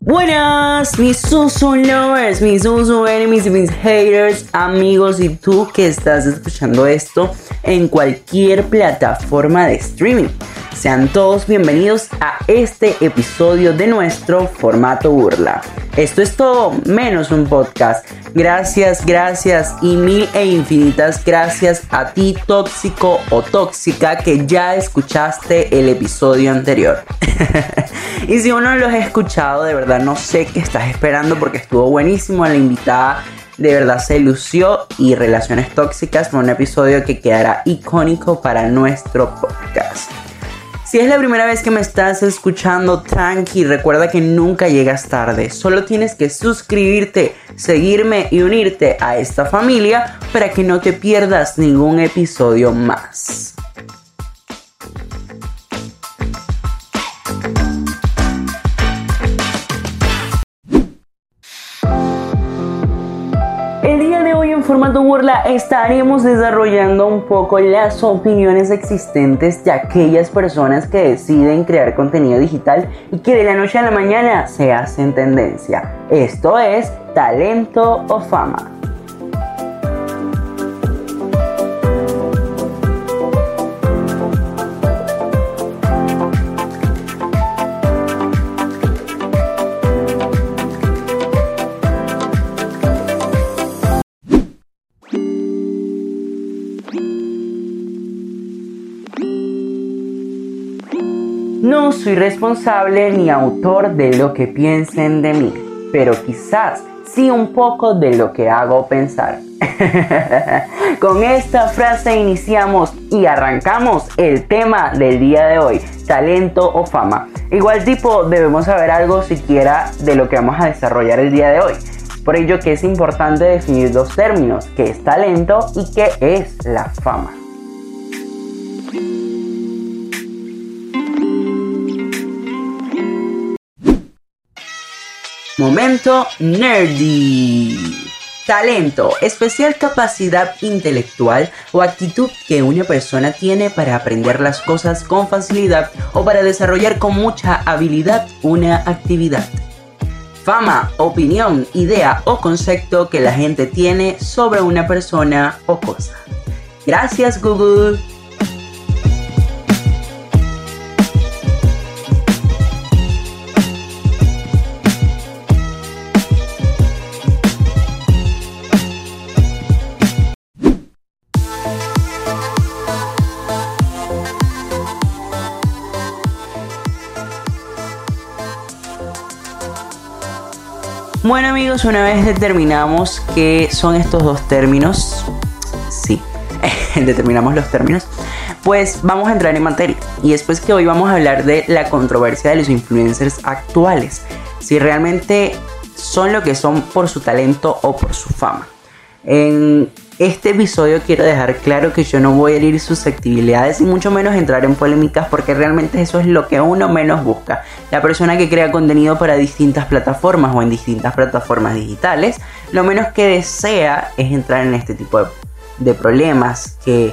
Buenas, mis Susu lovers, mis Susu enemies mis haters, amigos y tú que estás escuchando esto en cualquier plataforma de streaming. Sean todos bienvenidos a este episodio de nuestro formato burla. Esto es todo menos un podcast. Gracias, gracias y mil e infinitas gracias a ti tóxico o tóxica que ya escuchaste el episodio anterior. y si uno los ha escuchado, de verdad no sé qué estás esperando porque estuvo buenísimo la invitada. De verdad se lució y Relaciones Tóxicas fue un episodio que quedará icónico para nuestro podcast. Si es la primera vez que me estás escuchando, tranqui, recuerda que nunca llegas tarde. Solo tienes que suscribirte, seguirme y unirte a esta familia para que no te pierdas ningún episodio más. Formato burla estaremos desarrollando un poco las opiniones existentes de aquellas personas que deciden crear contenido digital y que de la noche a la mañana se hacen tendencia. Esto es talento o fama. No soy responsable ni autor de lo que piensen de mí, pero quizás sí un poco de lo que hago pensar. Con esta frase iniciamos y arrancamos el tema del día de hoy, talento o fama. Igual tipo debemos saber algo siquiera de lo que vamos a desarrollar el día de hoy. Por ello que es importante definir dos términos, que es talento y qué es la fama. Momento nerdy. Talento, especial capacidad intelectual o actitud que una persona tiene para aprender las cosas con facilidad o para desarrollar con mucha habilidad una actividad. Fama, opinión, idea o concepto que la gente tiene sobre una persona o cosa. Gracias Google. Amigos, una vez determinamos qué son estos dos términos, sí, determinamos los términos, pues vamos a entrar en materia. Y después que hoy vamos a hablar de la controversia de los influencers actuales, si realmente son lo que son por su talento o por su fama. Este episodio quiero dejar claro que yo no voy a herir susceptibilidades y mucho menos entrar en polémicas porque realmente eso es lo que uno menos busca. La persona que crea contenido para distintas plataformas o en distintas plataformas digitales, lo menos que desea es entrar en este tipo de, de problemas que,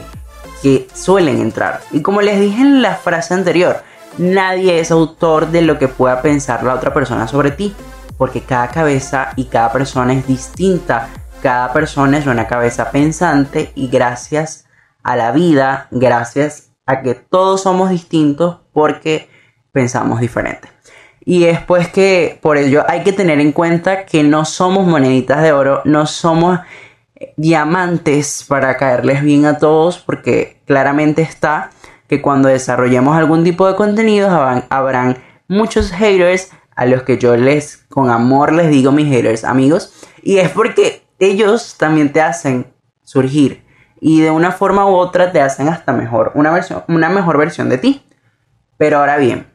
que suelen entrar. Y como les dije en la frase anterior, nadie es autor de lo que pueda pensar la otra persona sobre ti, porque cada cabeza y cada persona es distinta cada persona es una cabeza pensante y gracias a la vida, gracias a que todos somos distintos porque pensamos diferente. Y es pues que por ello hay que tener en cuenta que no somos moneditas de oro, no somos diamantes para caerles bien a todos porque claramente está que cuando desarrollemos algún tipo de contenido habrán, habrán muchos haters a los que yo les con amor les digo mis haters amigos y es porque ellos también te hacen surgir y de una forma u otra te hacen hasta mejor, una, versión, una mejor versión de ti. Pero ahora bien,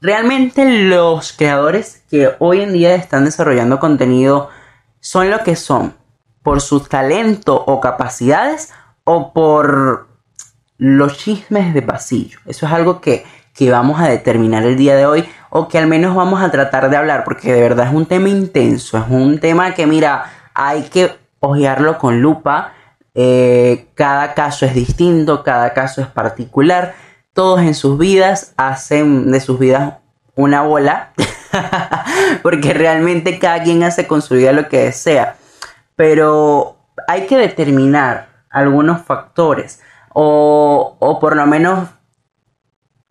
realmente los creadores que hoy en día están desarrollando contenido son lo que son por su talento o capacidades o por los chismes de pasillo. Eso es algo que, que vamos a determinar el día de hoy o que al menos vamos a tratar de hablar porque de verdad es un tema intenso, es un tema que mira, hay que ojearlo con lupa. Eh, cada caso es distinto, cada caso es particular. Todos en sus vidas hacen de sus vidas una bola. porque realmente cada quien hace con su vida lo que desea. Pero hay que determinar algunos factores o, o por lo menos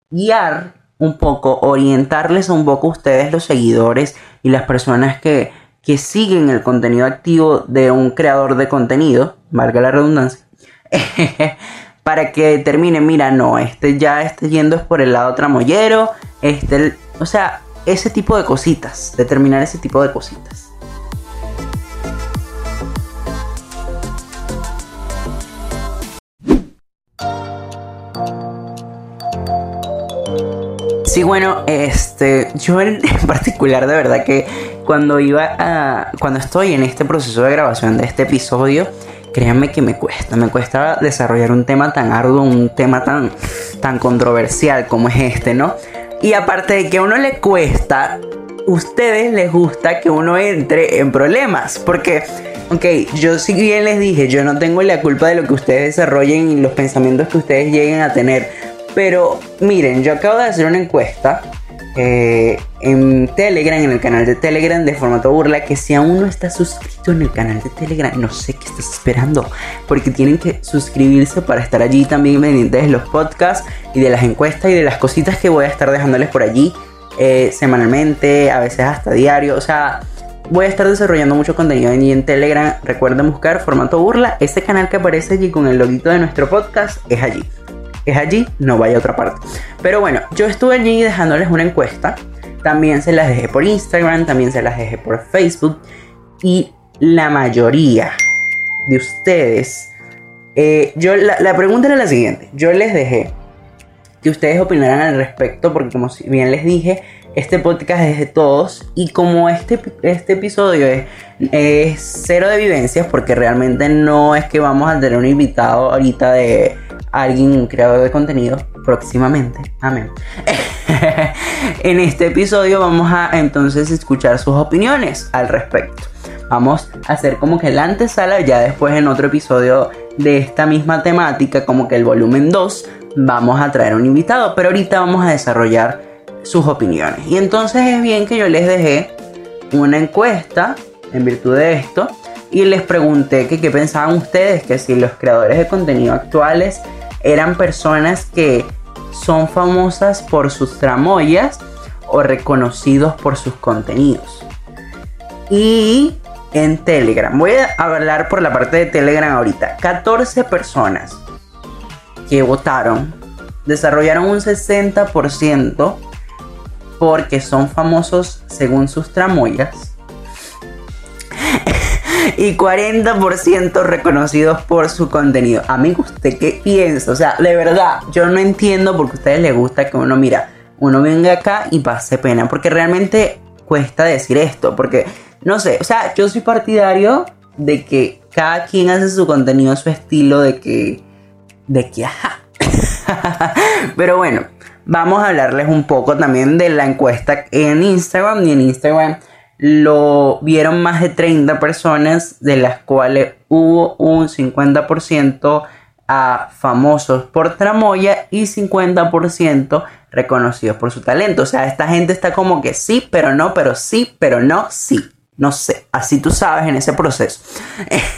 guiar un poco, orientarles un poco a ustedes los seguidores y las personas que, que siguen el contenido activo de un creador de contenido, valga la redundancia, para que determinen, mira, no, este ya esté yendo por el lado tramoyero, este, o sea, ese tipo de cositas, determinar ese tipo de cositas. Sí, bueno, este, yo en particular de verdad que cuando iba a, cuando estoy en este proceso de grabación de este episodio, créanme que me cuesta, me cuesta desarrollar un tema tan arduo, un tema tan, tan controversial como es este, ¿no? Y aparte de que a uno le cuesta, ustedes les gusta que uno entre en problemas, porque Ok, yo si bien les dije, yo no tengo la culpa de lo que ustedes desarrollen y los pensamientos que ustedes lleguen a tener. Pero miren, yo acabo de hacer una encuesta eh, en Telegram, en el canal de Telegram de formato burla, que si aún no estás suscrito en el canal de Telegram, no sé qué estás esperando, porque tienen que suscribirse para estar allí también pendientes los podcasts y de las encuestas y de las cositas que voy a estar dejándoles por allí eh, semanalmente, a veces hasta diario, o sea... Voy a estar desarrollando mucho contenido allí en Telegram. Recuerden buscar formato burla. Este canal que aparece allí con el loguito de nuestro podcast es allí es allí, no vaya a otra parte. Pero bueno, yo estuve allí dejándoles una encuesta. También se las dejé por Instagram, también se las dejé por Facebook. Y la mayoría de ustedes, eh, yo la, pregunta era la siguiente. Yo les dejé que ustedes opinaran al respecto, porque como bien les dije, este podcast es de todos y como este, este episodio es, es, cero de vivencias, porque realmente no es que vamos a tener un invitado ahorita de alguien, un creador de contenido, próximamente. Amén. en este episodio vamos a entonces escuchar sus opiniones al respecto. Vamos a hacer como que la antesala, ya después en otro episodio de esta misma temática, como que el volumen 2, vamos a traer un invitado, pero ahorita vamos a desarrollar sus opiniones. Y entonces es bien que yo les dejé una encuesta en virtud de esto y les pregunté que qué pensaban ustedes, que si los creadores de contenido actuales eran personas que son famosas por sus tramoyas o reconocidos por sus contenidos. Y en Telegram, voy a hablar por la parte de Telegram ahorita, 14 personas que votaron desarrollaron un 60% porque son famosos según sus tramoyas y 40% reconocidos por su contenido. Amigo, ¿usted qué piensa? O sea, de verdad, yo no entiendo por qué a ustedes les gusta que uno, mira, uno venga acá y pase pena, porque realmente cuesta decir esto, porque, no sé, o sea, yo soy partidario de que cada quien hace su contenido su estilo, de que, de que, ajá. Pero bueno, vamos a hablarles un poco también de la encuesta en Instagram y en Instagram lo vieron más de 30 personas, de las cuales hubo un 50% a famosos por tramoya y 50% reconocidos por su talento. O sea, esta gente está como que sí, pero no, pero sí, pero no, sí. No sé, así tú sabes en ese proceso.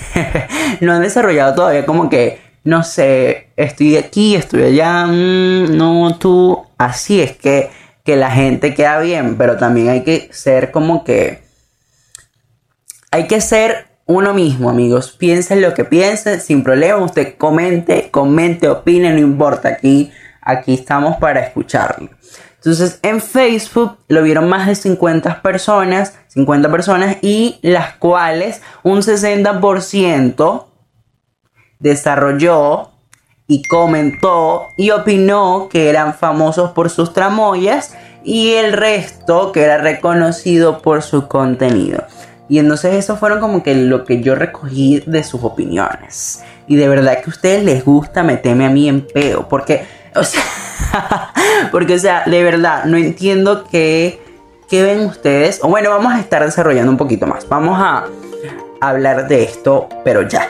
no han desarrollado todavía como que, no sé, estoy aquí, estoy allá, mm, no tú. Así es que que la gente queda bien, pero también hay que ser como que... Hay que ser uno mismo, amigos. Piensen lo que piensen, sin problema. Usted comente, comente, opine, no importa. Aquí, aquí estamos para escucharlo. Entonces, en Facebook lo vieron más de 50 personas, 50 personas, y las cuales un 60% desarrolló y comentó y opinó que eran famosos por sus tramoyas y el resto que era reconocido por su contenido. Y entonces eso fueron como que lo que yo recogí de sus opiniones. Y de verdad que a ustedes les gusta meterme a mí en peo. Porque, o sea, porque, o sea, de verdad, no entiendo qué, qué ven ustedes. O bueno, vamos a estar desarrollando un poquito más. Vamos a hablar de esto, pero ya.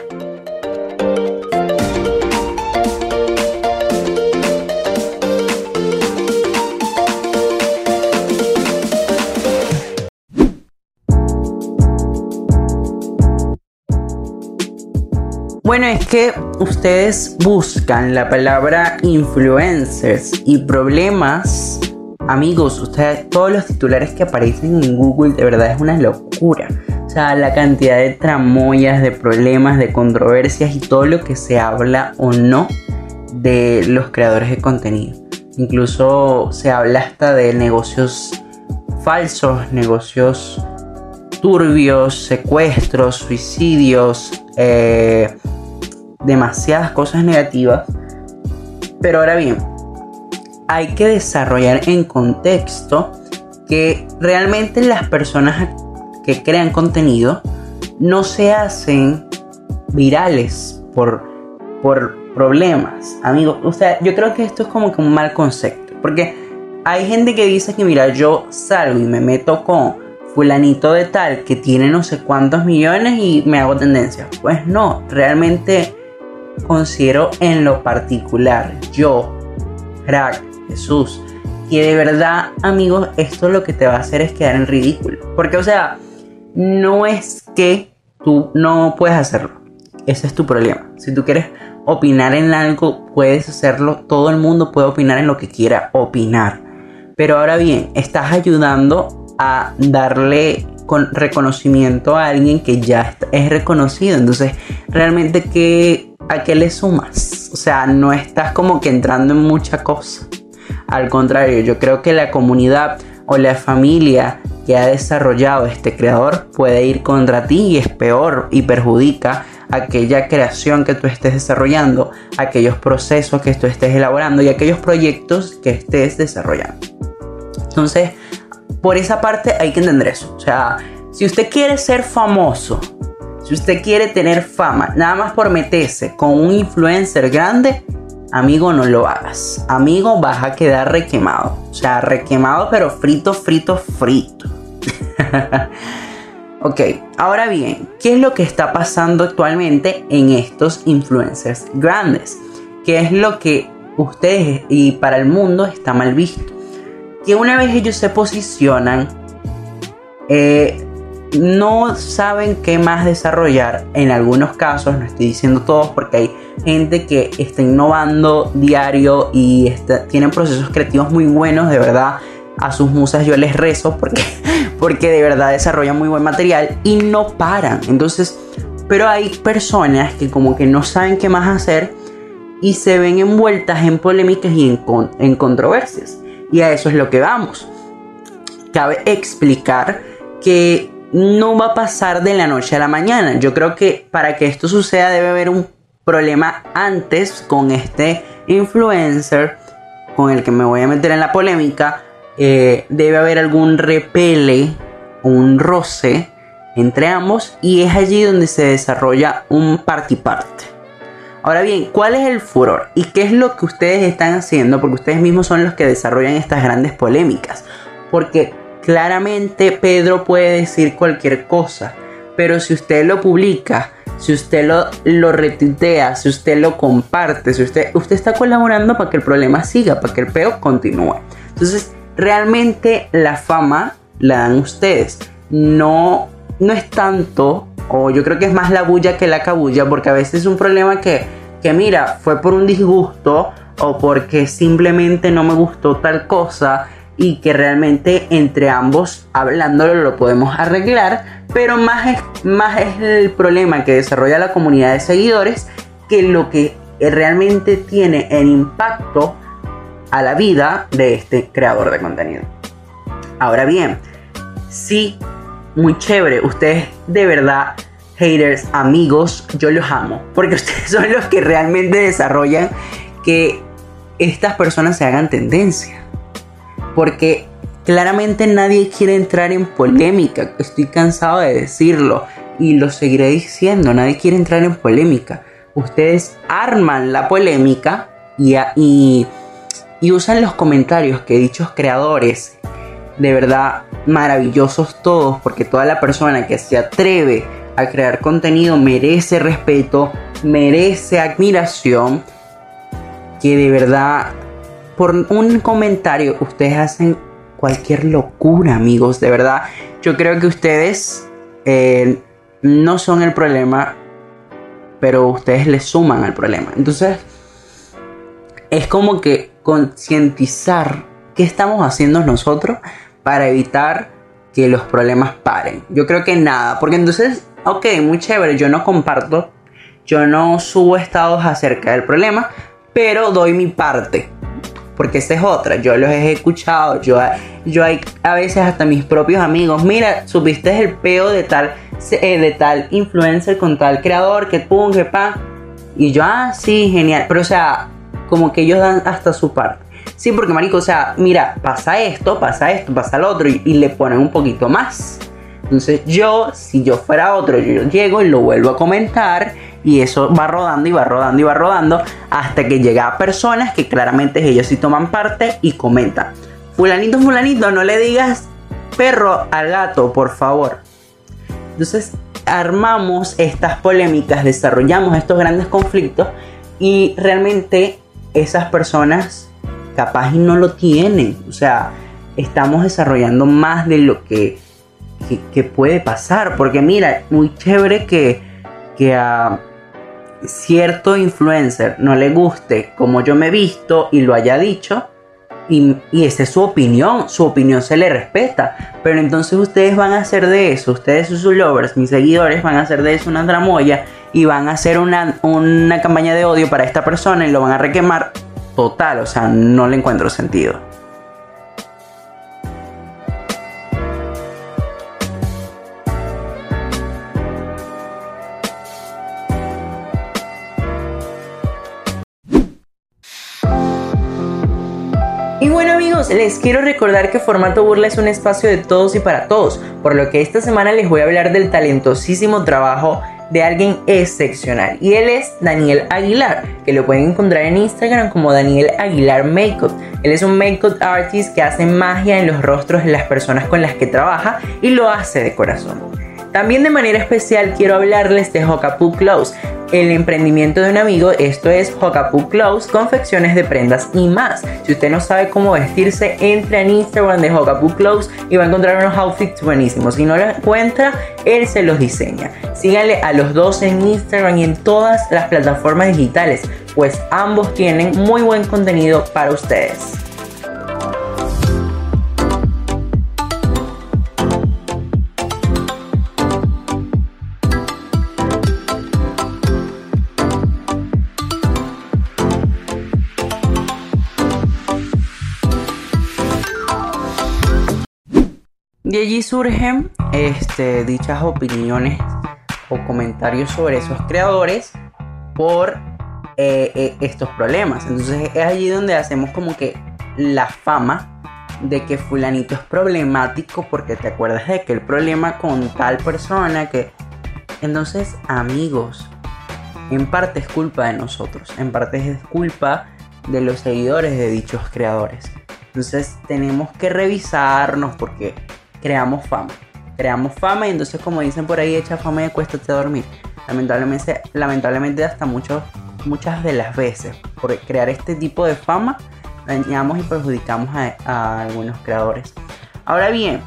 Bueno, es que ustedes buscan la palabra influencers y problemas. Amigos, ustedes, todos los titulares que aparecen en Google de verdad es una locura. O sea, la cantidad de tramoyas, de problemas, de controversias y todo lo que se habla o no de los creadores de contenido. Incluso se habla hasta de negocios falsos, negocios turbios, secuestros, suicidios, eh, demasiadas cosas negativas. Pero ahora bien, hay que desarrollar en contexto que realmente las personas que crean contenido no se hacen virales por, por problemas. Amigos, o sea, yo creo que esto es como que un mal concepto. Porque hay gente que dice que, mira, yo salgo y me meto con fulanito de tal que tiene no sé cuántos millones y me hago tendencia. Pues no, realmente considero en lo particular, yo, crack, Jesús, que de verdad, amigos, esto lo que te va a hacer es quedar en ridículo. Porque, o sea, no es que tú no puedes hacerlo. Ese es tu problema. Si tú quieres opinar en algo, puedes hacerlo. Todo el mundo puede opinar en lo que quiera opinar. Pero ahora bien, estás ayudando a darle con reconocimiento a alguien que ya es reconocido. Entonces, realmente, ¿qué, ¿a qué le sumas? O sea, no estás como que entrando en mucha cosa. Al contrario, yo creo que la comunidad o la familia que ha desarrollado este creador puede ir contra ti y es peor y perjudica aquella creación que tú estés desarrollando, aquellos procesos que tú estés elaborando y aquellos proyectos que estés desarrollando. Entonces, por esa parte hay que entender eso. O sea, si usted quiere ser famoso, si usted quiere tener fama, nada más por meterse con un influencer grande, amigo, no lo hagas. Amigo, vas a quedar requemado. O sea, requemado, pero frito, frito, frito. ok, ahora bien, ¿qué es lo que está pasando actualmente en estos influencers grandes? ¿Qué es lo que ustedes y para el mundo está mal visto? que una vez ellos se posicionan, eh, no saben qué más desarrollar. En algunos casos, no estoy diciendo todos, porque hay gente que está innovando diario y tienen procesos creativos muy buenos, de verdad. A sus musas yo les rezo porque, porque de verdad desarrollan muy buen material y no paran. Entonces, pero hay personas que como que no saben qué más hacer y se ven envueltas en polémicas y en, en controversias. Y a eso es lo que vamos. Cabe explicar que no va a pasar de la noche a la mañana. Yo creo que para que esto suceda debe haber un problema antes con este influencer con el que me voy a meter en la polémica. Eh, debe haber algún repele, un roce entre ambos y es allí donde se desarrolla un parte parte. Ahora bien, ¿cuál es el furor? ¿Y qué es lo que ustedes están haciendo? Porque ustedes mismos son los que desarrollan estas grandes polémicas. Porque claramente Pedro puede decir cualquier cosa. Pero si usted lo publica, si usted lo, lo retuitea, si usted lo comparte, si usted, usted está colaborando para que el problema siga, para que el peo continúe. Entonces, realmente la fama la dan ustedes. No, no es tanto o yo creo que es más la bulla que la cabulla, porque a veces es un problema que, que mira, fue por un disgusto o porque simplemente no me gustó tal cosa y que realmente entre ambos hablándolo lo podemos arreglar, pero más es, más es el problema que desarrolla la comunidad de seguidores que lo que realmente tiene el impacto a la vida de este creador de contenido. Ahora bien, si muy chévere. Ustedes de verdad, haters, amigos, yo los amo. Porque ustedes son los que realmente desarrollan que estas personas se hagan tendencia. Porque claramente nadie quiere entrar en polémica. Estoy cansado de decirlo. Y lo seguiré diciendo. Nadie quiere entrar en polémica. Ustedes arman la polémica y, usan los comentarios que dichos creadores de verdad maravillosos todos, porque toda la persona que se atreve a crear contenido merece respeto, merece admiración, que de verdad por un comentario ustedes hacen cualquier locura, amigos, de verdad. Yo creo que ustedes eh, no son el problema, pero ustedes le suman al problema. Entonces, es como que concientizar qué estamos haciendo nosotros para evitar que los problemas paren. Yo creo que nada, porque entonces, ok, muy chévere, yo no comparto, yo no subo estados acerca del problema, pero doy mi parte. Porque esa es otra, yo los he escuchado, yo, yo hay a veces hasta mis propios amigos, mira, supiste el peo de tal, eh, de tal influencer con tal creador, que pum, que pa. Y yo, ah, sí, genial. Pero o sea, como que ellos dan hasta su parte. Sí, porque marico, o sea, mira, pasa esto, pasa esto, pasa lo otro y, le ponen un poquito más. Entonces yo, si yo fuera otro, yo llego y lo vuelvo a comentar y eso va rodando y va rodando y va rodando hasta que llega a personas que claramente ellos sí toman parte y comentan. Fulanito, fulanito, no le digas perro al gato, por favor. Entonces armamos estas polémicas, desarrollamos estos grandes conflictos y realmente esas personas capaz y no lo tienen. O sea, estamos desarrollando más de lo que, que, puede pasar. Porque mira, muy chévere que, que a cierto influencer no le guste como yo me he visto y lo haya dicho. Y, y esa es su opinión, su opinión se le respeta. Pero entonces ustedes van a hacer de eso, ustedes sus lovers, mis seguidores, van a hacer de eso una tramoya y van a hacer una, una campaña de odio para esta persona y lo van a requemar total, o sea, no le encuentro sentido. Les quiero recordar que Formato Burla es un espacio de todos y para todos, por lo que esta semana les voy a hablar del talentosísimo trabajo de alguien excepcional. Y él es Daniel Aguilar, que lo pueden encontrar en Instagram como Daniel Aguilar Makeup. Él es un makeup artist que hace magia en los rostros de las personas con las que trabaja y lo hace de corazón. También de manera especial quiero hablarles de Hokapu Clothes, el emprendimiento de un amigo, esto es Hokapu Clothes, confecciones de prendas y más. Si usted no sabe cómo vestirse, entre en Instagram de Hokapu Clothes y va a encontrar unos outfits buenísimos. Si no lo encuentra, él se los diseña. Síganle a los dos en Instagram y en todas las plataformas digitales, pues ambos tienen muy buen contenido para ustedes. De allí surgen este, dichas opiniones o comentarios sobre esos creadores por eh, eh, estos problemas. Entonces es allí donde hacemos como que la fama de que fulanito es problemático porque te acuerdas de que el problema con tal persona que... Entonces amigos, en parte es culpa de nosotros, en parte es culpa de los seguidores de dichos creadores. Entonces tenemos que revisarnos porque creamos fama. Creamos fama y entonces como dicen por ahí, echa fama y acuéstate a dormir. Lamentablemente, lamentablemente hasta muchas de las veces, por crear este tipo de fama, dañamos y perjudicamos a algunos creadores. Ahora bien,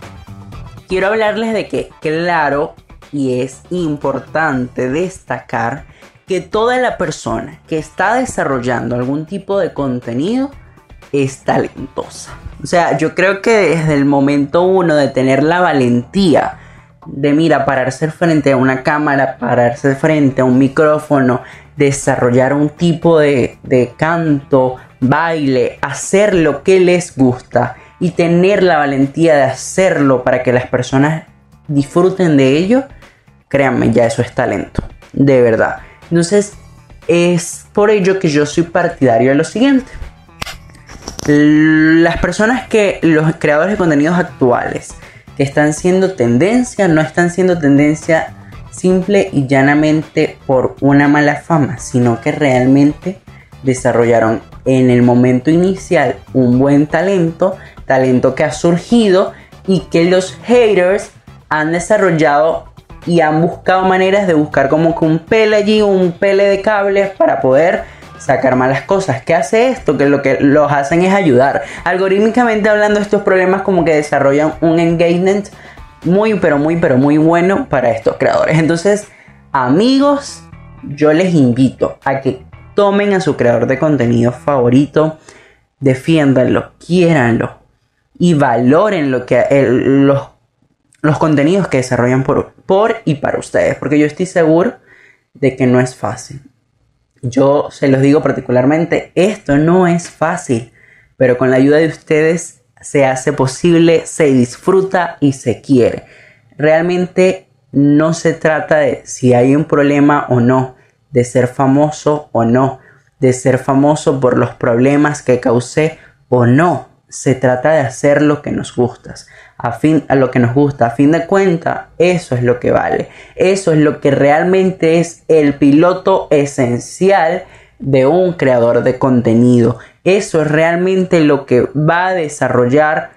quiero hablarles de que, claro, y es importante destacar que toda la persona que está desarrollando algún tipo de contenido es talentosa. O sea, yo creo que desde el momento uno de tener la valentía de, mira, pararse frente a una cámara, pararse frente a un micrófono, desarrollar un tipo de, de canto, baile, hacer lo que les gusta y tener la valentía de hacerlo para que las personas disfruten de ello, créanme, ya eso es talento, de verdad. Entonces, es por ello que yo soy partidario de lo siguiente las personas que, los creadores de contenidos actuales, que están siendo tendencia, no están siendo tendencia simple y llanamente por una mala fama, sino que realmente desarrollaron en el momento inicial un buen talento, talento que ha surgido y que los haters han desarrollado y han buscado maneras de buscar como que un pele allí, un pele de cables para poder sacar malas cosas. ¿Qué hace esto? Que lo que los hacen es ayudar. Algorítmicamente hablando, estos problemas como que desarrollan un engagement muy, pero muy, pero muy bueno para estos creadores. Entonces, amigos, yo les invito a que tomen a su creador de contenido favorito, defiéndanlo, quiéranlo y valoren lo que, los, los contenidos que desarrollan por, por y para ustedes, porque yo estoy seguro de que no es fácil. Yo se los digo particularmente, esto no es fácil, pero con la ayuda de ustedes se hace posible, se disfruta y se quiere. Realmente no se trata de si hay un problema o no, de ser famoso o no, de ser famoso por los problemas que causé o no. Se trata de hacer lo que nos gusta, a fin a lo que nos gusta, a fin de cuentas, eso es lo que vale. Eso es lo que realmente es el piloto esencial de un creador de contenido. Eso es realmente lo que va a desarrollar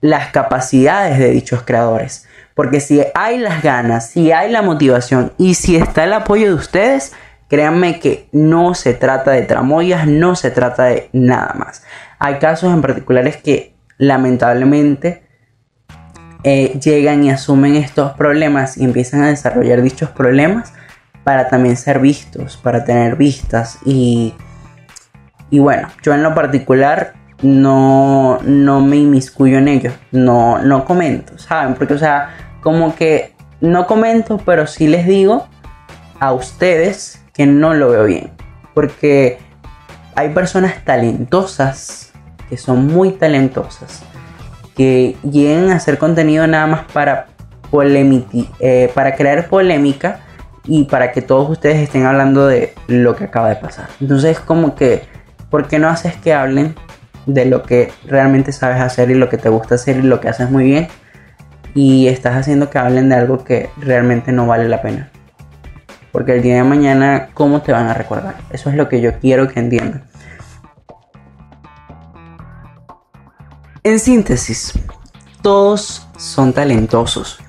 las capacidades de dichos creadores. Porque si hay las ganas, si hay la motivación y si está el apoyo de ustedes, créanme que no se trata de tramoyas, no se trata de nada más. Hay casos en particulares que lamentablemente eh, llegan y asumen estos problemas y empiezan a desarrollar dichos problemas para también ser vistos, para tener vistas y, y bueno, yo en lo particular no, no me inmiscuyo en ello, no, no comento, ¿saben? Porque, o sea, como que no comento, pero sí les digo a ustedes que no lo veo bien. Porque hay personas talentosas, que son muy talentosas, que llegan a hacer contenido nada más para, eh, para crear polémica y para que todos ustedes estén hablando de lo que acaba de pasar. Entonces, como que, ¿por qué no haces que hablen de lo que realmente sabes hacer y lo que te gusta hacer y lo que haces muy bien y estás haciendo que hablen de algo que realmente no vale la pena. Porque el día de mañana, ¿cómo te van a recordar? Eso es lo que yo quiero que entiendan. En síntesis, todos son talentosos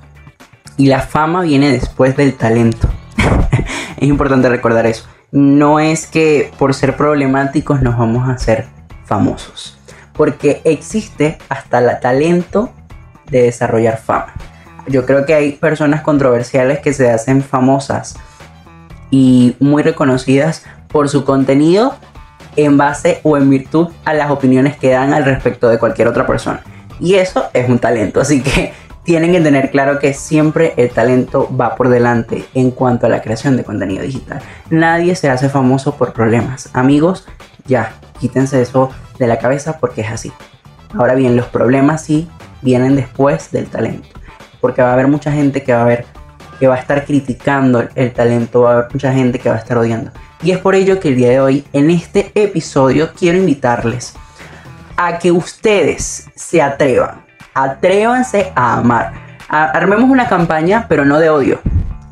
y la fama viene después del talento. es importante recordar eso. No es que por ser problemáticos nos vamos a hacer famosos. Porque existe hasta el talento de desarrollar fama. Yo creo que hay personas controversiales que se hacen famosas y muy reconocidas por su contenido en base o en virtud a las opiniones que dan al respecto de cualquier otra persona. Y eso es un talento, así que tienen que tener claro que siempre el talento va por delante en cuanto a la creación de contenido digital. Nadie se hace famoso por problemas. Amigos, ya, quítense eso de la cabeza porque es así. Ahora bien, los problemas sí vienen después del talento. Porque va a haber mucha gente que va a ver que va a estar criticando el talento, va a haber mucha gente que va a estar odiando. Y es por ello que el día de hoy, en este episodio, quiero invitarles a que ustedes se atrevan, atrévanse a amar. armemos una campaña, pero no de odio,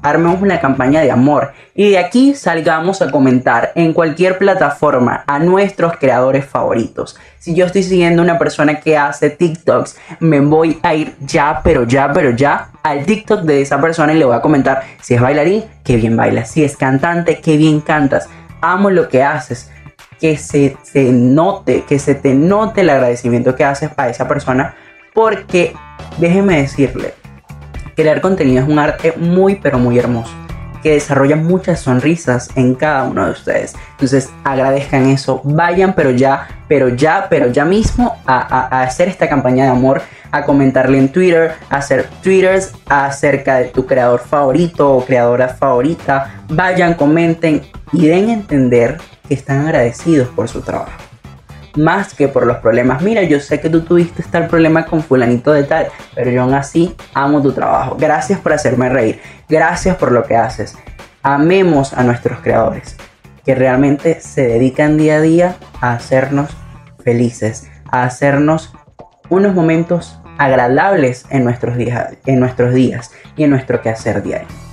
armemos una campaña de amor y de aquí salgamos a comentar en cualquier plataforma a nuestros creadores favoritos. Si yo estoy siguiendo una persona que hace TikToks, me voy a ir ya, pero ya, pero ya al TikTok de esa persona y le voy a comentar si es bailarín, qué bien bailas, si es cantante, qué bien cantas. Amo lo que haces. Que se, se note, que se te note el agradecimiento que haces para esa persona. Porque déjeme decirle, Crear contenido es un arte muy pero muy hermoso que desarrolla muchas sonrisas en cada uno de ustedes. Entonces agradezcan eso, vayan pero ya, pero ya, pero ya mismo a, hacer esta campaña de amor, a comentarle en Twitter, a hacer twitters acerca de tu creador favorito o creadora favorita. Vayan, comenten y den a entender que están agradecidos por su trabajo más que por los problemas. Mira, yo sé que tú tuviste tal problema con fulanito de tal, pero yo aún así amo tu trabajo. Gracias por hacerme reír. Gracias por lo que haces. Amemos a nuestros creadores, que realmente se dedican día a día a hacernos felices, a hacernos unos momentos agradables en nuestros días, en nuestros días y en nuestro quehacer diario.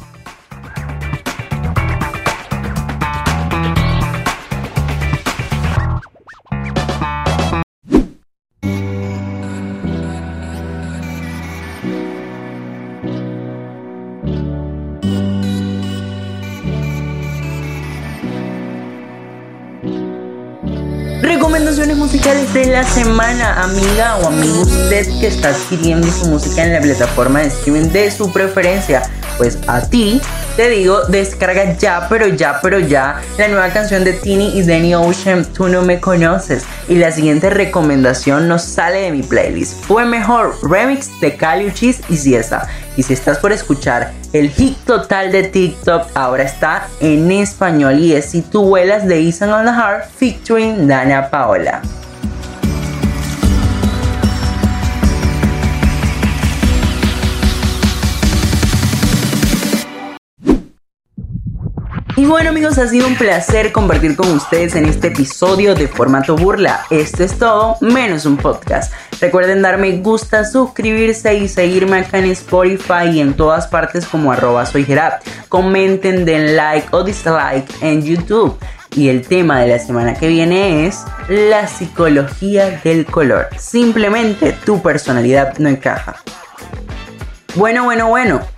Recomendaciones musicales de la semana, amiga o amigo usted que está adquiriendo su música en la plataforma de streaming de su preferencia. Pues a ti te digo, descarga ya, pero ya, pero ya la nueva canción de Tini y Danny Ocean, Tú no me conoces. Y la siguiente recomendación nos sale de mi playlist. Fue mejor remix de Caliuchis y Ciesa. Y si estás por escuchar el hit total de TikTok, ahora está en español y es Si tú vuelas de Ethan on the Heart featuring Dana Paola. Y bueno amigos, ha sido un placer compartir con ustedes en este episodio de formato burla. Esto es todo, menos un podcast. Recuerden darme gusta, suscribirse y seguirme acá en Spotify y en todas partes como arroba soy Comenten, den like o dislike en YouTube. Y el tema de la semana que viene es la psicología del color. Simplemente tu personalidad no encaja. Bueno, bueno, bueno.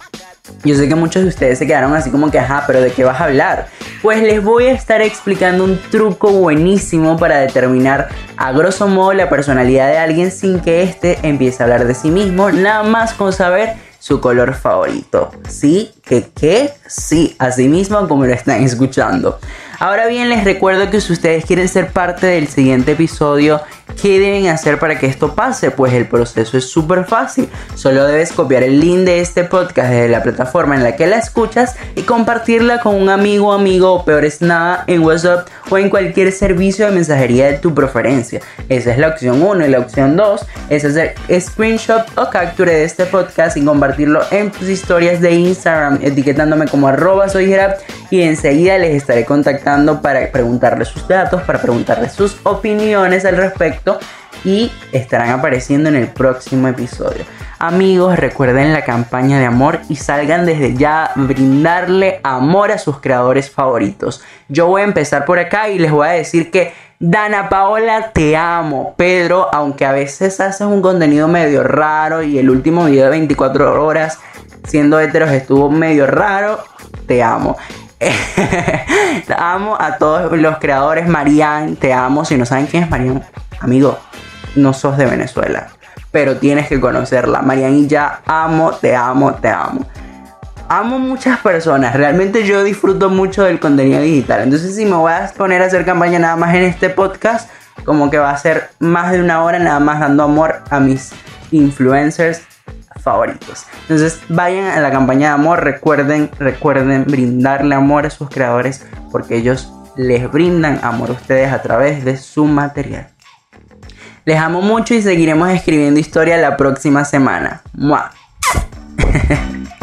Yo sé que muchos de ustedes se quedaron así como que, ajá, pero ¿de qué vas a hablar? Pues les voy a estar explicando un truco buenísimo para determinar a grosso modo la personalidad de alguien sin que éste empiece a hablar de sí mismo, nada más con saber su color favorito. ¿Sí? ¿Qué qué? Sí, así mismo como lo están escuchando. Ahora bien, les recuerdo que si ustedes quieren ser parte del siguiente episodio, ¿qué deben hacer para que esto pase? Pues el proceso es súper fácil. Solo debes copiar el link de este podcast desde la plataforma en la que la escuchas y compartirla con un amigo, amigo o peor es nada en WhatsApp o en cualquier servicio de mensajería de tu preferencia. Esa es la opción 1 y la opción 2 es hacer screenshot o capture de este podcast y compartirlo en tus historias de Instagram etiquetándome como arroba y enseguida les estaré contactando para preguntarle sus datos, para preguntarle sus opiniones al respecto y estarán apareciendo en el próximo episodio. Amigos, recuerden la campaña de amor y salgan desde ya a brindarle amor a sus creadores favoritos. Yo voy a empezar por acá y les voy a decir que Dana Paola, te amo. Pedro, aunque a veces haces un contenido medio raro y el último video de 24 horas siendo heteros estuvo medio raro, te amo. amo a todos los creadores. Marian, te amo. Si no saben quién es Marian, amigo, no sos de Venezuela. Pero tienes que conocerla. Marian y ya amo, te amo, te amo. Amo muchas personas. Realmente yo disfruto mucho del contenido digital. Entonces, si me voy a poner a hacer campaña nada más en este podcast, como que va a ser más de una hora nada más dando amor a mis influencers favoritos. Entonces vayan a la campaña de amor, recuerden, recuerden brindarle amor a sus creadores porque ellos les brindan amor a ustedes a través de su material. Les amo mucho y seguiremos escribiendo historia la próxima semana.